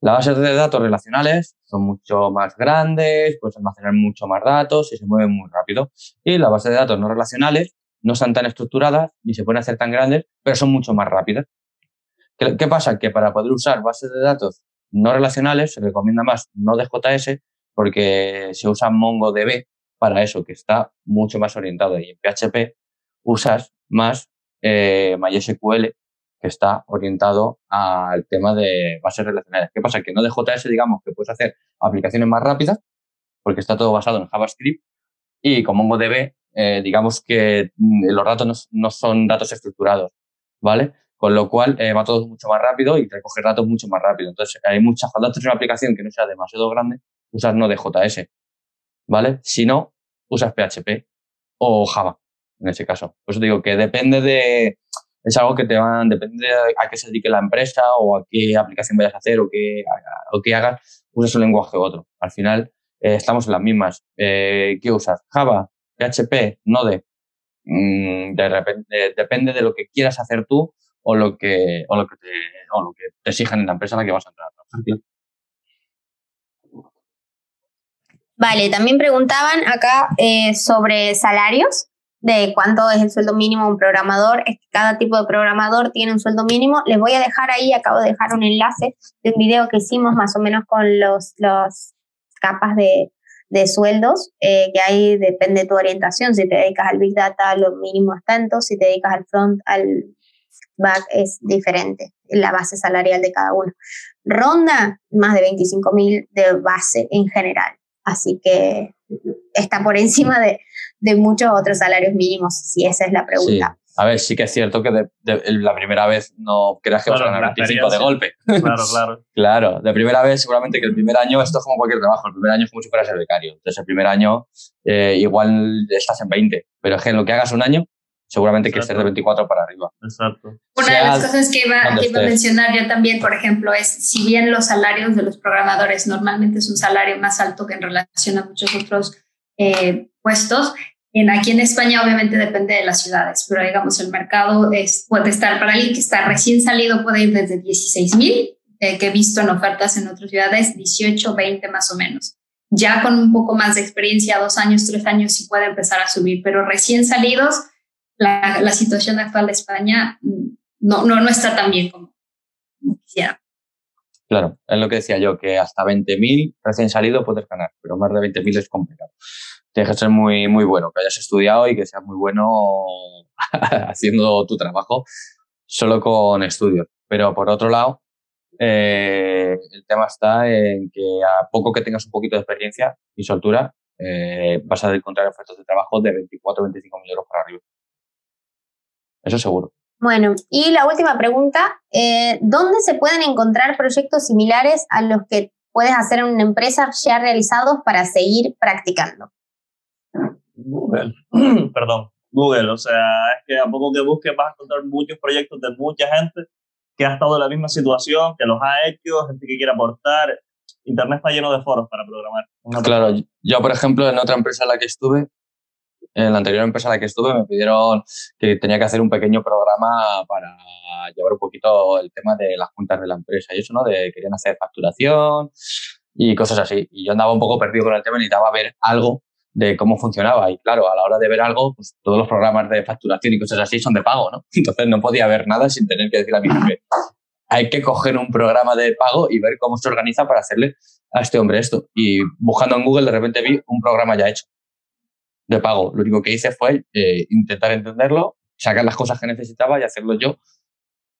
Las bases de datos relacionales son mucho más grandes, puedes almacenar mucho más datos y se mueven muy rápido. Y las bases de datos no relacionales no están tan estructuradas ni se pueden hacer tan grandes, pero son mucho más rápidas. ¿Qué, qué pasa? Que para poder usar bases de datos no relacionales se recomienda más no de JS porque se usa MongoDB para eso, que está mucho más orientado. Y en PHP usas más eh, MySQL, que está orientado al tema de bases relacionales. ¿Qué pasa? Que no de JS, digamos, que puedes hacer aplicaciones más rápidas, porque está todo basado en JavaScript, Y con MongoDB, eh, digamos que mm, los datos no, son datos estructurados, ¿vale? Con lo cual eh, va todo mucho más rápido y recoge datos mucho más rápido. Entonces, hay muchas, cuando haces una aplicación que no sea demasiado grande, usas Node.js, ¿vale? Si no, usas PHP o Java, en ese caso. Por eso digo que depende de, es algo que te van, depende de a qué se dedique la empresa o a qué aplicación vayas a hacer o qué, o qué hagas, usas un lenguaje u otro. Al final, eh, estamos en las mismas. Eh, ¿Qué usas? Java, PHP, Node. Mm, de repente, depende de lo que quieras hacer tú o lo que, o lo que, te, o lo que te exijan en la empresa en la que vas a entrar. Vale, también preguntaban acá eh, sobre salarios, de cuánto es el sueldo mínimo de un programador. Cada tipo de programador tiene un sueldo mínimo. Les voy a dejar ahí, acabo de dejar un enlace de un video que hicimos más o menos con los, los capas de, de sueldos eh, que ahí depende de tu orientación. Si te dedicas al Big Data, lo mínimo es tanto. Si te dedicas al front, al back, es diferente la base salarial de cada uno. Ronda más de 25 mil de base en general. Así que está por encima de, de, muchos otros salarios mínimos, si esa es la pregunta. A ver, sí que es cierto que de, la primera vez no creas que vas a ganar 25 de golpe. Claro, claro. claro, de primera vez seguramente que el primer año, esto es como cualquier trabajo, el primer año es como si fueras el becario. Entonces el primer año eh, igual estás en 20, pero es que en lo que hagas un año seguramente que estés de 24 para arriba. Exacto. Una de las cosas que iba, que iba a mencionar yo también, por ejemplo, es si bien los salarios de los programadores normalmente es un salario más alto que en relación a muchos otros eh, puestos, en, aquí en España obviamente depende de las ciudades, pero digamos el mercado es, puede estar para alguien que está recién salido, puede ir desde 16 mil, eh, que he visto en ofertas en otras ciudades, 18, 20 más o menos. Ya con un poco más de experiencia, dos años, tres años, sí puede empezar a subir, pero recién salidos, la, la situación actual de España no, no, no está tan bien como quisiera. Claro, es lo que decía yo, que hasta 20.000 recién salido puedes ganar, pero más de 20.000 es complicado. Tienes que ser muy, muy bueno, que hayas estudiado y que seas muy bueno haciendo tu trabajo solo con estudios. Pero por otro lado, eh, el tema está en que a poco que tengas un poquito de experiencia y soltura, eh, vas a encontrar ofertas de trabajo de 24 o 25 mil euros para arriba. Eso seguro. Bueno, y la última pregunta, eh, ¿dónde se pueden encontrar proyectos similares a los que puedes hacer en una empresa ya realizados para seguir practicando? Google, perdón, Google, o sea, es que a poco que busques vas a encontrar muchos proyectos de mucha gente que ha estado en la misma situación, que los ha hecho, gente que quiere aportar. Internet está lleno de foros para programar. Claro, yo por ejemplo en otra empresa en la que estuve, en la anterior empresa en la que estuve me pidieron que tenía que hacer un pequeño programa para llevar un poquito el tema de las cuentas de la empresa y eso, ¿no? De querían hacer facturación y cosas así. Y yo andaba un poco perdido con el tema y necesitaba ver algo de cómo funcionaba. Y claro, a la hora de ver algo, pues todos los programas de facturación y cosas así son de pago, ¿no? Entonces no podía ver nada sin tener que decir a mi jefe, hay que coger un programa de pago y ver cómo se organiza para hacerle a este hombre esto. Y buscando en Google de repente vi un programa ya hecho de pago. Lo único que hice fue eh, intentar entenderlo, sacar las cosas que necesitaba y hacerlo yo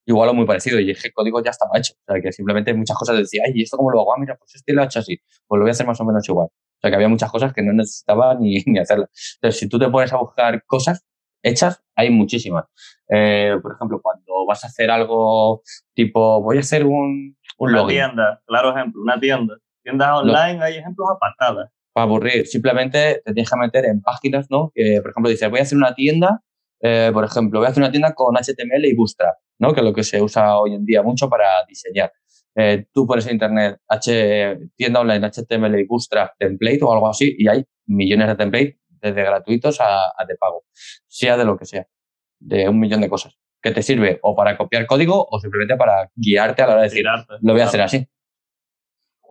igual o muy parecido. Y el código ya estaba hecho. O sea, que simplemente muchas cosas decía, ay, ¿y esto cómo lo hago? Ah, mira, pues este lo he hecho así. Pues lo voy a hacer más o menos igual. O sea, que había muchas cosas que no necesitaba ni, ni hacerlas. Entonces, si tú te pones a buscar cosas hechas, hay muchísimas. Eh, por ejemplo, cuando vas a hacer algo tipo, voy a hacer un, un Una tienda, claro ejemplo, una tienda. Tiendas online hay ejemplos apartadas para aburrir. Simplemente te tienes que meter en páginas, ¿no? Que, por ejemplo, dices, voy a hacer una tienda, eh, por ejemplo, voy a hacer una tienda con HTML y Bootstrap, ¿no? Que es lo que se usa hoy en día mucho para diseñar. Eh, tú pones en internet H, tienda online HTML y Bootstrap template o algo así y hay millones de templates desde gratuitos a, de pago, sea de lo que sea, de un millón de cosas que te sirve o para copiar código o simplemente para guiarte a la hora de decir, lo voy a hacer así.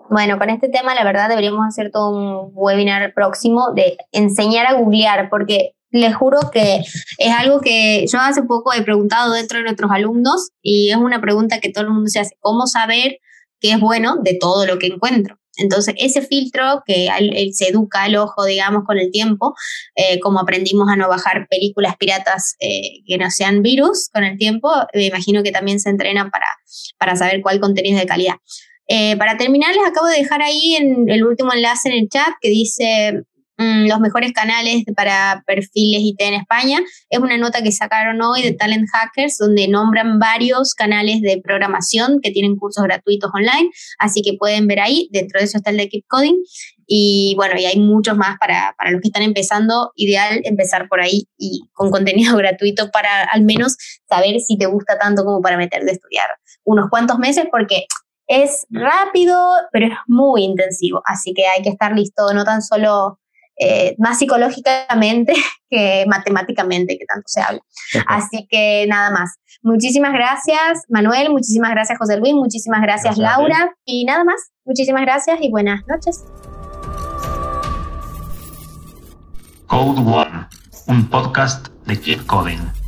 Bueno, con este tema la verdad deberíamos hacer todo un webinar próximo de enseñar a googlear, porque les juro que es algo que yo hace poco he preguntado dentro de nuestros alumnos y es una pregunta que todo el mundo se hace, ¿cómo saber qué es bueno de todo lo que encuentro? Entonces, ese filtro que se educa el ojo, digamos, con el tiempo, eh, como aprendimos a no bajar películas piratas eh, que no sean virus con el tiempo, me imagino que también se entrena para, para saber cuál contenido es de calidad. Eh, para terminar, les acabo de dejar ahí en el último enlace en el chat que dice mm, los mejores canales para perfiles IT en España. Es una nota que sacaron hoy de Talent Hackers, donde nombran varios canales de programación que tienen cursos gratuitos online, así que pueden ver ahí. Dentro de eso está el de Keep Coding. Y bueno, y hay muchos más para, para los que están empezando. Ideal empezar por ahí y con contenido gratuito para al menos saber si te gusta tanto como para meterte a estudiar unos cuantos meses, porque es rápido, pero es muy intensivo. Así que hay que estar listo, no tan solo eh, más psicológicamente que matemáticamente, que tanto se habla. Así que nada más. Muchísimas gracias, Manuel. Muchísimas gracias, José Luis. Muchísimas gracias, Laura. Y nada más. Muchísimas gracias y buenas noches. Code One, un podcast de Keep Coding.